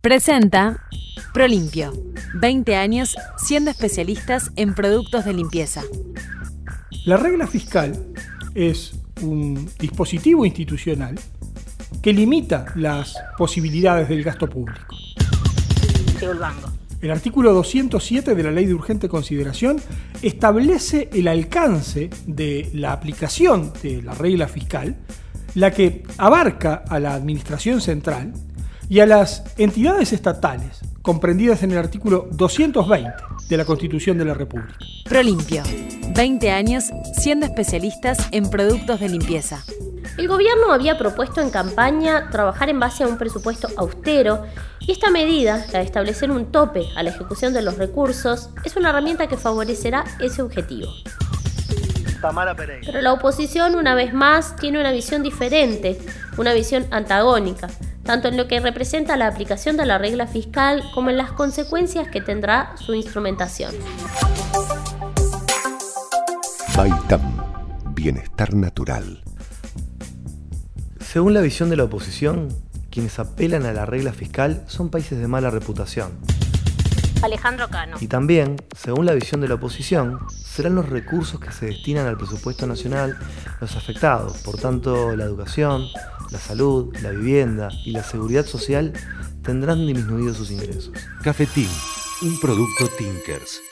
Presenta Prolimpio. 20 años siendo especialistas en productos de limpieza. La regla fiscal es un dispositivo institucional que limita las posibilidades del gasto público. El artículo 207 de la Ley de Urgente Consideración establece el alcance de la aplicación de la regla fiscal, la que abarca a la Administración Central y a las entidades estatales comprendidas en el artículo 220 de la Constitución de la República. Prolimpio. 20 años siendo especialistas en productos de limpieza. El gobierno había propuesto en campaña trabajar en base a un presupuesto austero y esta medida, la de establecer un tope a la ejecución de los recursos, es una herramienta que favorecerá ese objetivo. Pero la oposición, una vez más, tiene una visión diferente, una visión antagónica, tanto en lo que representa la aplicación de la regla fiscal como en las consecuencias que tendrá su instrumentación. Baitam, bienestar natural. Según la visión de la oposición, quienes apelan a la regla fiscal son países de mala reputación. Alejandro Cano. Y también, según la visión de la oposición, serán los recursos que se destinan al presupuesto nacional los afectados. Por tanto, la educación, la salud, la vivienda y la seguridad social tendrán disminuidos sus ingresos. Cafetín, un producto Tinkers.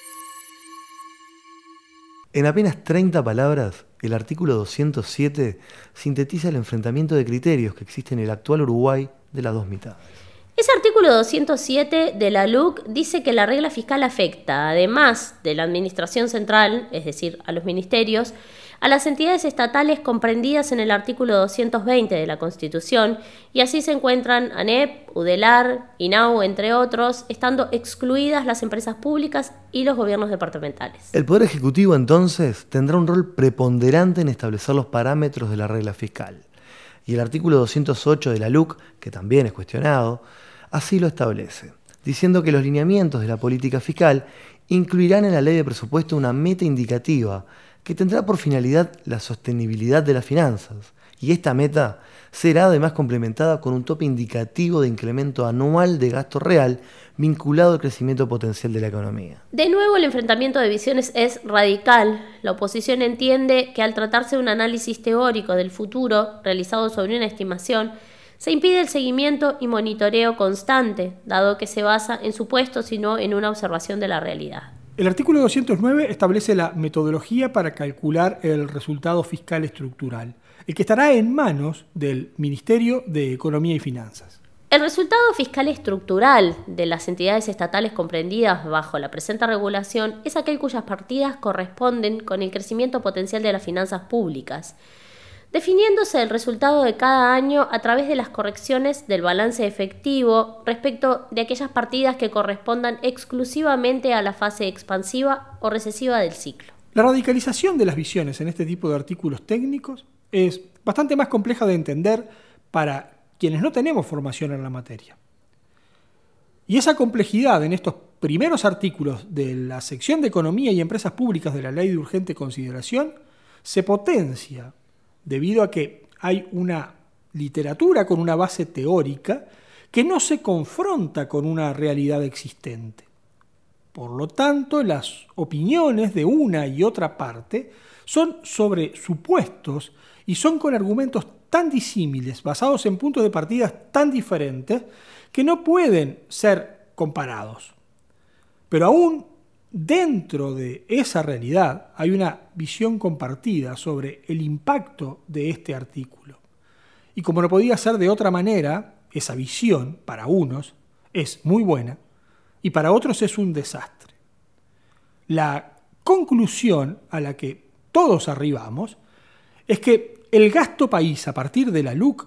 En apenas 30 palabras, el artículo 207 sintetiza el enfrentamiento de criterios que existe en el actual Uruguay de las dos mitades. Ese artículo 207 de la LUC dice que la regla fiscal afecta, además de la Administración Central, es decir, a los ministerios, a las entidades estatales comprendidas en el artículo 220 de la Constitución, y así se encuentran ANEP, UDELAR, INAU, entre otros, estando excluidas las empresas públicas y los gobiernos departamentales. El Poder Ejecutivo entonces tendrá un rol preponderante en establecer los parámetros de la regla fiscal. Y el artículo 208 de la LUC, que también es cuestionado, así lo establece, diciendo que los lineamientos de la política fiscal incluirán en la ley de presupuesto una meta indicativa que tendrá por finalidad la sostenibilidad de las finanzas. Y esta meta será además complementada con un tope indicativo de incremento anual de gasto real vinculado al crecimiento potencial de la economía. De nuevo, el enfrentamiento de visiones es radical. La oposición entiende que al tratarse de un análisis teórico del futuro realizado sobre una estimación, se impide el seguimiento y monitoreo constante, dado que se basa en supuestos y no en una observación de la realidad. El artículo 209 establece la metodología para calcular el resultado fiscal estructural, el que estará en manos del Ministerio de Economía y Finanzas. El resultado fiscal estructural de las entidades estatales comprendidas bajo la presente regulación es aquel cuyas partidas corresponden con el crecimiento potencial de las finanzas públicas definiéndose el resultado de cada año a través de las correcciones del balance efectivo respecto de aquellas partidas que correspondan exclusivamente a la fase expansiva o recesiva del ciclo. La radicalización de las visiones en este tipo de artículos técnicos es bastante más compleja de entender para quienes no tenemos formación en la materia. Y esa complejidad en estos primeros artículos de la sección de Economía y Empresas Públicas de la Ley de Urgente Consideración se potencia debido a que hay una literatura con una base teórica que no se confronta con una realidad existente. Por lo tanto, las opiniones de una y otra parte son sobre supuestos y son con argumentos tan disímiles, basados en puntos de partida tan diferentes, que no pueden ser comparados. Pero aún Dentro de esa realidad hay una visión compartida sobre el impacto de este artículo. Y como no podía ser de otra manera, esa visión para unos es muy buena y para otros es un desastre. La conclusión a la que todos arribamos es que el gasto país a partir de la LUC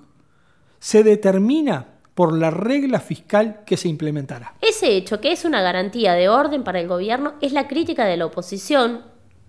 se determina por la regla fiscal que se implementará. Ese hecho, que es una garantía de orden para el gobierno, es la crítica de la oposición,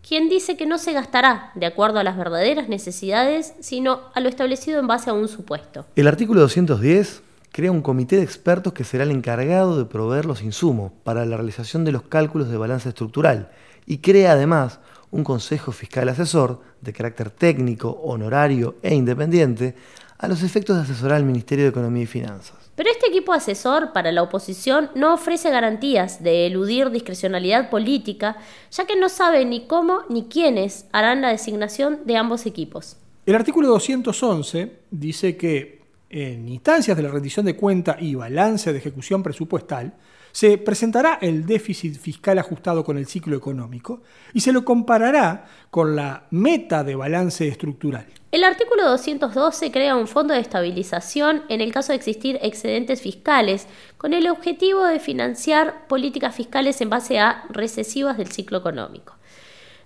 quien dice que no se gastará de acuerdo a las verdaderas necesidades, sino a lo establecido en base a un supuesto. El artículo 210 crea un comité de expertos que será el encargado de proveer los insumos para la realización de los cálculos de balance estructural y crea además un consejo fiscal asesor de carácter técnico, honorario e independiente a los efectos de asesorar al Ministerio de Economía y Finanzas. Pero este equipo asesor para la oposición no ofrece garantías de eludir discrecionalidad política, ya que no sabe ni cómo ni quiénes harán la designación de ambos equipos. El artículo 211 dice que en instancias de la rendición de cuenta y balance de ejecución presupuestal, se presentará el déficit fiscal ajustado con el ciclo económico y se lo comparará con la meta de balance estructural. El artículo 212 crea un fondo de estabilización en el caso de existir excedentes fiscales, con el objetivo de financiar políticas fiscales en base a recesivas del ciclo económico.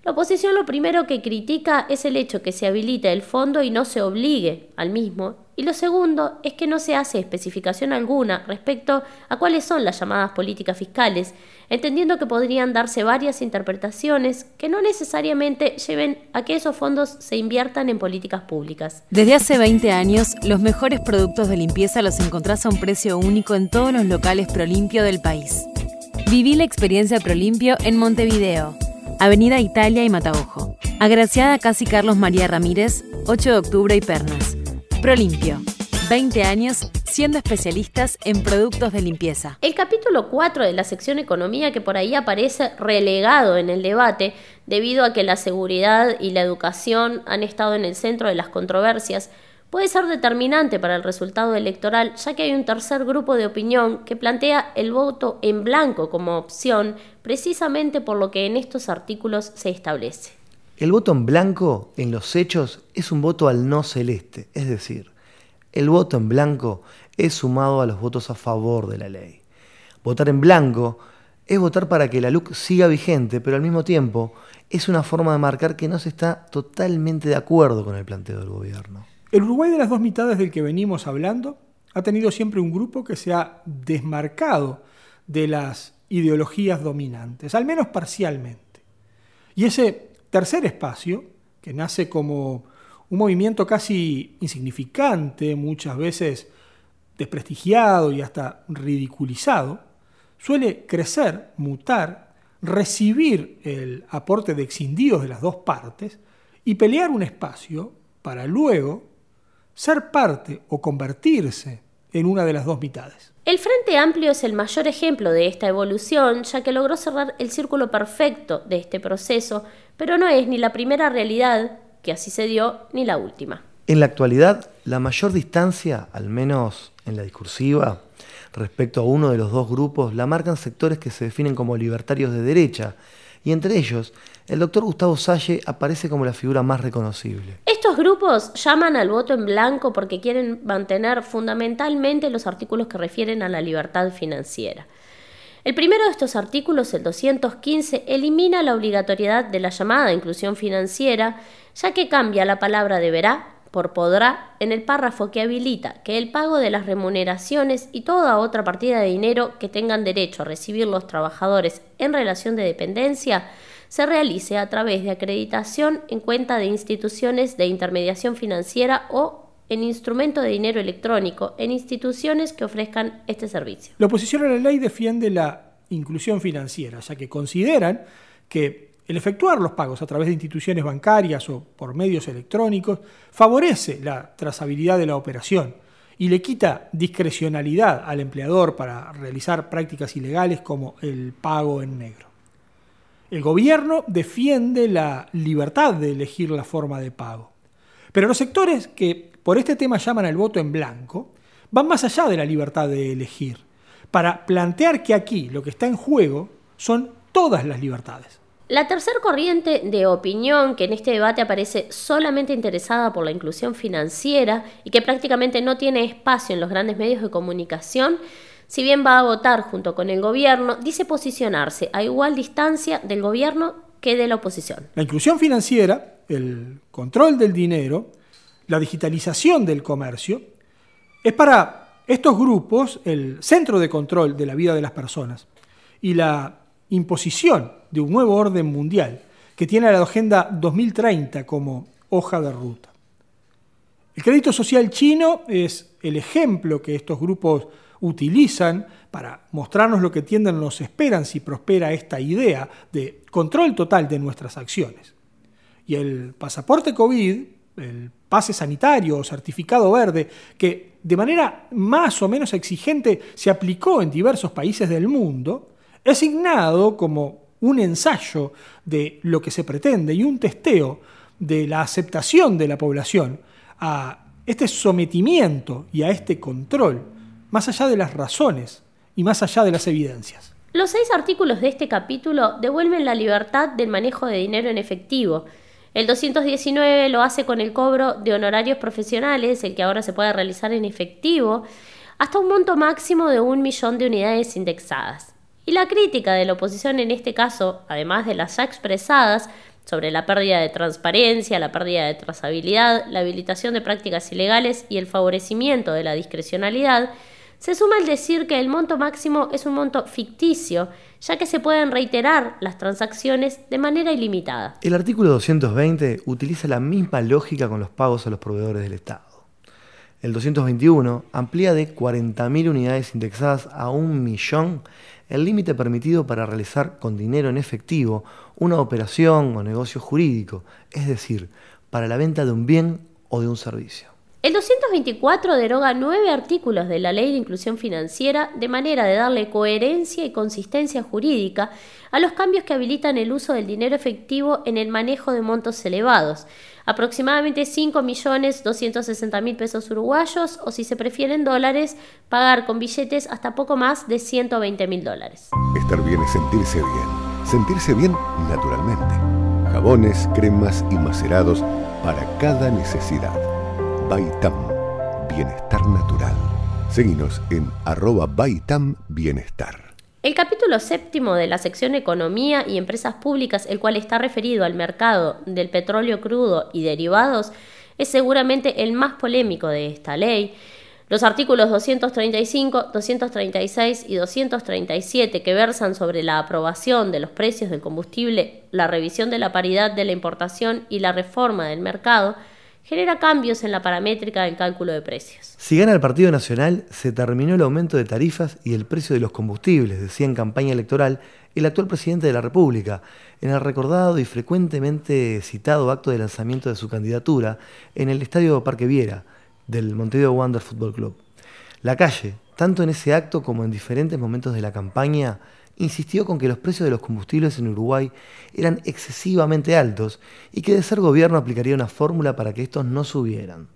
La oposición lo primero que critica es el hecho que se habilite el fondo y no se obligue al mismo, y lo segundo es que no se hace especificación alguna respecto a cuáles son las llamadas políticas fiscales, entendiendo que podrían darse varias interpretaciones que no necesariamente lleven a que esos fondos se inviertan en políticas públicas. Desde hace 20 años, los mejores productos de limpieza los encontrás a un precio único en todos los locales Prolimpio del país. Viví la experiencia Prolimpio en Montevideo. Avenida Italia y Mataojo. Agraciada Casi Carlos María Ramírez, 8 de octubre y Pernas. Prolimpio. 20 años siendo especialistas en productos de limpieza. El capítulo 4 de la sección Economía que por ahí aparece relegado en el debate debido a que la seguridad y la educación han estado en el centro de las controversias puede ser determinante para el resultado electoral, ya que hay un tercer grupo de opinión que plantea el voto en blanco como opción, precisamente por lo que en estos artículos se establece. El voto en blanco, en los hechos, es un voto al no celeste, es decir, el voto en blanco es sumado a los votos a favor de la ley. Votar en blanco es votar para que la LUC siga vigente, pero al mismo tiempo es una forma de marcar que no se está totalmente de acuerdo con el planteo del gobierno. El Uruguay de las dos mitades del que venimos hablando ha tenido siempre un grupo que se ha desmarcado de las ideologías dominantes, al menos parcialmente. Y ese tercer espacio, que nace como un movimiento casi insignificante, muchas veces desprestigiado y hasta ridiculizado, suele crecer, mutar, recibir el aporte de excindidos de las dos partes y pelear un espacio para luego ser parte o convertirse en una de las dos mitades. El Frente Amplio es el mayor ejemplo de esta evolución, ya que logró cerrar el círculo perfecto de este proceso, pero no es ni la primera realidad que así se dio, ni la última. En la actualidad, la mayor distancia, al menos en la discursiva, respecto a uno de los dos grupos, la marcan sectores que se definen como libertarios de derecha, y entre ellos, el doctor Gustavo Salle aparece como la figura más reconocible. Estos grupos llaman al voto en blanco porque quieren mantener fundamentalmente los artículos que refieren a la libertad financiera. El primero de estos artículos, el 215, elimina la obligatoriedad de la llamada inclusión financiera, ya que cambia la palabra deberá por podrá en el párrafo que habilita que el pago de las remuneraciones y toda otra partida de dinero que tengan derecho a recibir los trabajadores en relación de dependencia se realice a través de acreditación en cuenta de instituciones de intermediación financiera o en instrumento de dinero electrónico en instituciones que ofrezcan este servicio. La oposición a la ley defiende la inclusión financiera, ya que consideran que el efectuar los pagos a través de instituciones bancarias o por medios electrónicos favorece la trazabilidad de la operación y le quita discrecionalidad al empleador para realizar prácticas ilegales como el pago en negro. El gobierno defiende la libertad de elegir la forma de pago. Pero los sectores que por este tema llaman al voto en blanco van más allá de la libertad de elegir, para plantear que aquí lo que está en juego son todas las libertades. La tercera corriente de opinión que en este debate aparece solamente interesada por la inclusión financiera y que prácticamente no tiene espacio en los grandes medios de comunicación, si bien va a votar junto con el gobierno, dice posicionarse a igual distancia del gobierno que de la oposición. La inclusión financiera, el control del dinero, la digitalización del comercio, es para estos grupos el centro de control de la vida de las personas y la imposición de un nuevo orden mundial que tiene la Agenda 2030 como hoja de ruta. El crédito social chino es el ejemplo que estos grupos utilizan para mostrarnos lo que tienden nos esperan si prospera esta idea de control total de nuestras acciones. Y el pasaporte COVID el pase sanitario o certificado verde, que de manera más o menos exigente se aplicó en diversos países del mundo, es signado como un ensayo de lo que se pretende y un testeo de la aceptación de la población a este sometimiento y a este control, más allá de las razones y más allá de las evidencias. Los seis artículos de este capítulo devuelven la libertad del manejo de dinero en efectivo. El 219 lo hace con el cobro de honorarios profesionales, el que ahora se puede realizar en efectivo, hasta un monto máximo de un millón de unidades indexadas. Y la crítica de la oposición en este caso, además de las ya expresadas, sobre la pérdida de transparencia, la pérdida de trazabilidad, la habilitación de prácticas ilegales y el favorecimiento de la discrecionalidad, se suma el decir que el monto máximo es un monto ficticio, ya que se pueden reiterar las transacciones de manera ilimitada. El artículo 220 utiliza la misma lógica con los pagos a los proveedores del Estado. El 221 amplía de 40.000 unidades indexadas a un millón el límite permitido para realizar con dinero en efectivo una operación o negocio jurídico, es decir, para la venta de un bien o de un servicio. El 224 deroga nueve artículos de la Ley de Inclusión Financiera de manera de darle coherencia y consistencia jurídica a los cambios que habilitan el uso del dinero efectivo en el manejo de montos elevados, aproximadamente 5.260.000 pesos uruguayos o si se prefieren dólares, pagar con billetes hasta poco más de 120.000 dólares. Estar bien es sentirse bien. Sentirse bien naturalmente. Jabones, cremas y macerados para cada necesidad. Baitam, Bienestar Natural. Seguinos en arroba Baitam Bienestar. El capítulo séptimo de la sección Economía y Empresas Públicas, el cual está referido al mercado del petróleo crudo y derivados, es seguramente el más polémico de esta ley. Los artículos 235, 236 y 237 que versan sobre la aprobación de los precios del combustible, la revisión de la paridad de la importación y la reforma del mercado genera cambios en la paramétrica del cálculo de precios. Si gana el Partido Nacional, se terminó el aumento de tarifas y el precio de los combustibles, decía en campaña electoral el actual presidente de la República, en el recordado y frecuentemente citado acto de lanzamiento de su candidatura en el Estadio Parque Viera del Montevideo Wander Football Club. La calle, tanto en ese acto como en diferentes momentos de la campaña, insistió con que los precios de los combustibles en Uruguay eran excesivamente altos y que de ser gobierno aplicaría una fórmula para que estos no subieran.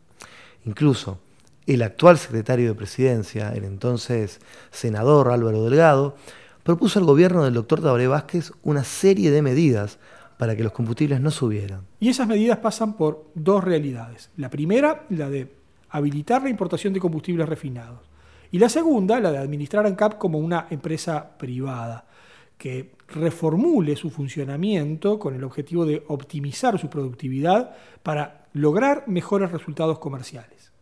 Incluso el actual secretario de Presidencia, el entonces senador Álvaro Delgado, propuso al gobierno del doctor Tabaré Vázquez una serie de medidas para que los combustibles no subieran. Y esas medidas pasan por dos realidades. La primera, la de habilitar la importación de combustibles refinados. Y la segunda, la de administrar ANCAP como una empresa privada, que reformule su funcionamiento con el objetivo de optimizar su productividad para lograr mejores resultados comerciales.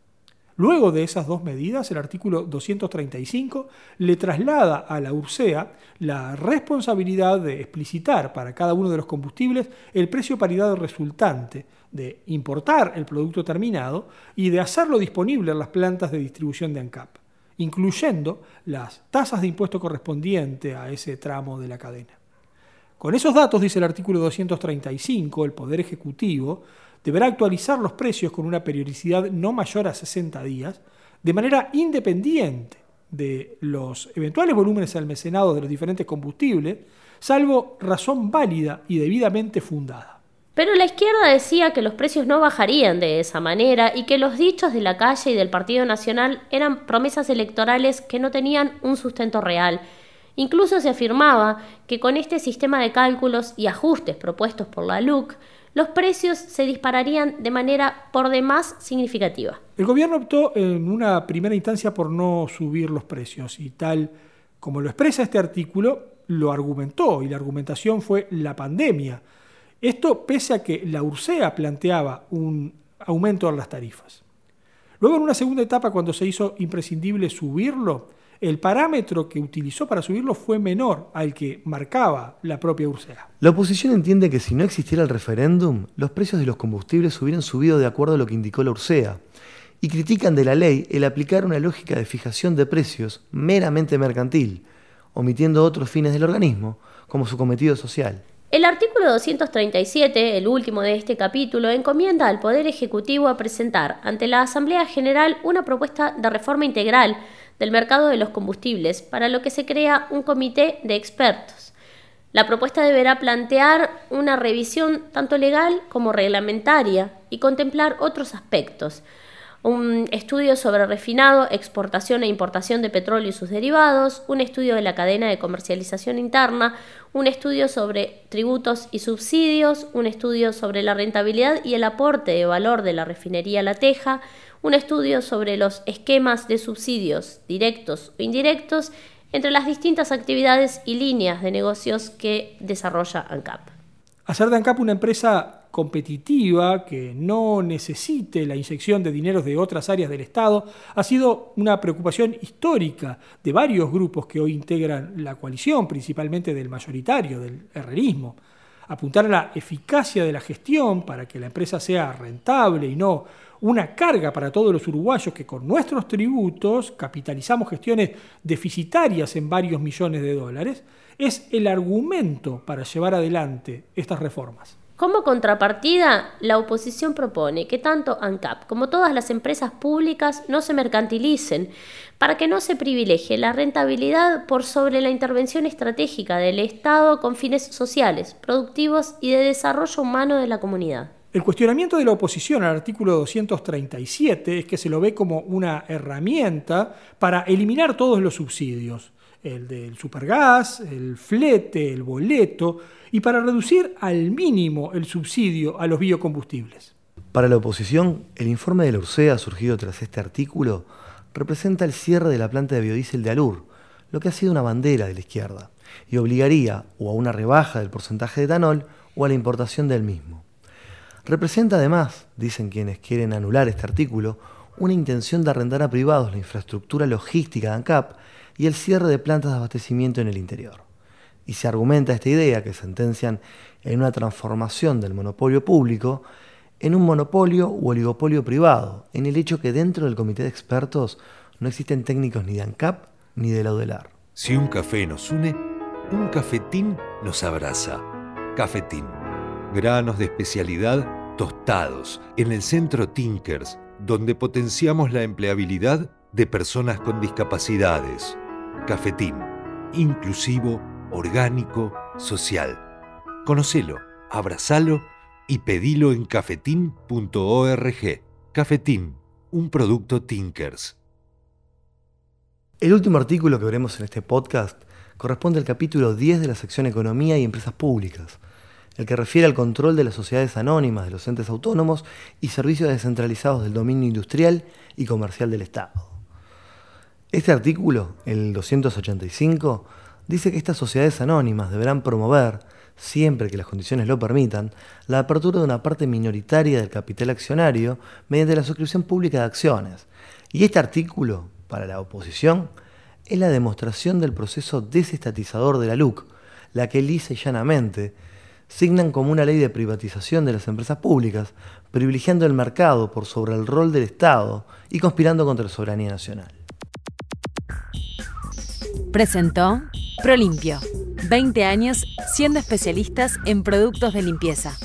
Luego de esas dos medidas, el artículo 235 le traslada a la URSEA la responsabilidad de explicitar para cada uno de los combustibles el precio paridad resultante, de importar el producto terminado y de hacerlo disponible en las plantas de distribución de ANCAP incluyendo las tasas de impuesto correspondiente a ese tramo de la cadena. Con esos datos, dice el artículo 235, el Poder Ejecutivo deberá actualizar los precios con una periodicidad no mayor a 60 días, de manera independiente de los eventuales volúmenes almacenados de los diferentes combustibles, salvo razón válida y debidamente fundada. Pero la izquierda decía que los precios no bajarían de esa manera y que los dichos de la calle y del Partido Nacional eran promesas electorales que no tenían un sustento real. Incluso se afirmaba que con este sistema de cálculos y ajustes propuestos por la LUC, los precios se dispararían de manera por demás significativa. El gobierno optó en una primera instancia por no subir los precios y tal como lo expresa este artículo, lo argumentó y la argumentación fue la pandemia esto pese a que la URSEA planteaba un aumento de las tarifas. Luego, en una segunda etapa, cuando se hizo imprescindible subirlo, el parámetro que utilizó para subirlo fue menor al que marcaba la propia URSEA. La oposición entiende que si no existiera el referéndum, los precios de los combustibles hubieran subido de acuerdo a lo que indicó la URSEA, y critican de la ley el aplicar una lógica de fijación de precios meramente mercantil, omitiendo otros fines del organismo, como su cometido social. El artículo 237, el último de este capítulo, encomienda al Poder Ejecutivo a presentar ante la Asamblea General una propuesta de reforma integral del mercado de los combustibles, para lo que se crea un comité de expertos. La propuesta deberá plantear una revisión tanto legal como reglamentaria y contemplar otros aspectos, un estudio sobre refinado, exportación e importación de petróleo y sus derivados, un estudio de la cadena de comercialización interna, un estudio sobre tributos y subsidios, un estudio sobre la rentabilidad y el aporte de valor de la refinería La Teja, un estudio sobre los esquemas de subsidios directos o indirectos entre las distintas actividades y líneas de negocios que desarrolla ANCAP. Hacer de ANCAP una empresa competitiva, que no necesite la inyección de dineros de otras áreas del Estado, ha sido una preocupación histórica de varios grupos que hoy integran la coalición, principalmente del mayoritario, del herrerismo. Apuntar a la eficacia de la gestión para que la empresa sea rentable y no una carga para todos los uruguayos que con nuestros tributos capitalizamos gestiones deficitarias en varios millones de dólares, es el argumento para llevar adelante estas reformas. Como contrapartida, la oposición propone que tanto ANCAP como todas las empresas públicas no se mercantilicen, para que no se privilegie la rentabilidad por sobre la intervención estratégica del Estado con fines sociales, productivos y de desarrollo humano de la comunidad. El cuestionamiento de la oposición al artículo 237 es que se lo ve como una herramienta para eliminar todos los subsidios, el del supergas, el flete, el boleto, y para reducir al mínimo el subsidio a los biocombustibles. Para la oposición, el informe de la URSEA surgido tras este artículo representa el cierre de la planta de biodiesel de Alur, lo que ha sido una bandera de la izquierda, y obligaría o a una rebaja del porcentaje de etanol o a la importación del mismo. Representa además, dicen quienes quieren anular este artículo, una intención de arrendar a privados la infraestructura logística de ANCAP y el cierre de plantas de abastecimiento en el interior y se argumenta esta idea que sentencian en una transformación del monopolio público en un monopolio u oligopolio privado, en el hecho que dentro del comité de expertos no existen técnicos ni de ANCAP ni de la UDELAR. Si un café nos une, un cafetín nos abraza. Cafetín. Granos de especialidad tostados en el centro Tinkers, donde potenciamos la empleabilidad de personas con discapacidades. Cafetín. Inclusivo orgánico, social. Conocelo, abrazalo y pedilo en cafetín.org. Cafetín, un producto Tinkers. El último artículo que veremos en este podcast corresponde al capítulo 10 de la sección Economía y Empresas Públicas, el que refiere al control de las sociedades anónimas de los entes autónomos y servicios descentralizados del dominio industrial y comercial del Estado. Este artículo, el 285, dice que estas sociedades anónimas deberán promover, siempre que las condiciones lo permitan, la apertura de una parte minoritaria del capital accionario mediante la suscripción pública de acciones. Y este artículo, para la oposición, es la demostración del proceso desestatizador de la LUC, la que lisa y llanamente signan como una ley de privatización de las empresas públicas, privilegiando el mercado por sobre el rol del Estado y conspirando contra la soberanía nacional. Presentó Prolimpio. 20 años siendo especialistas en productos de limpieza.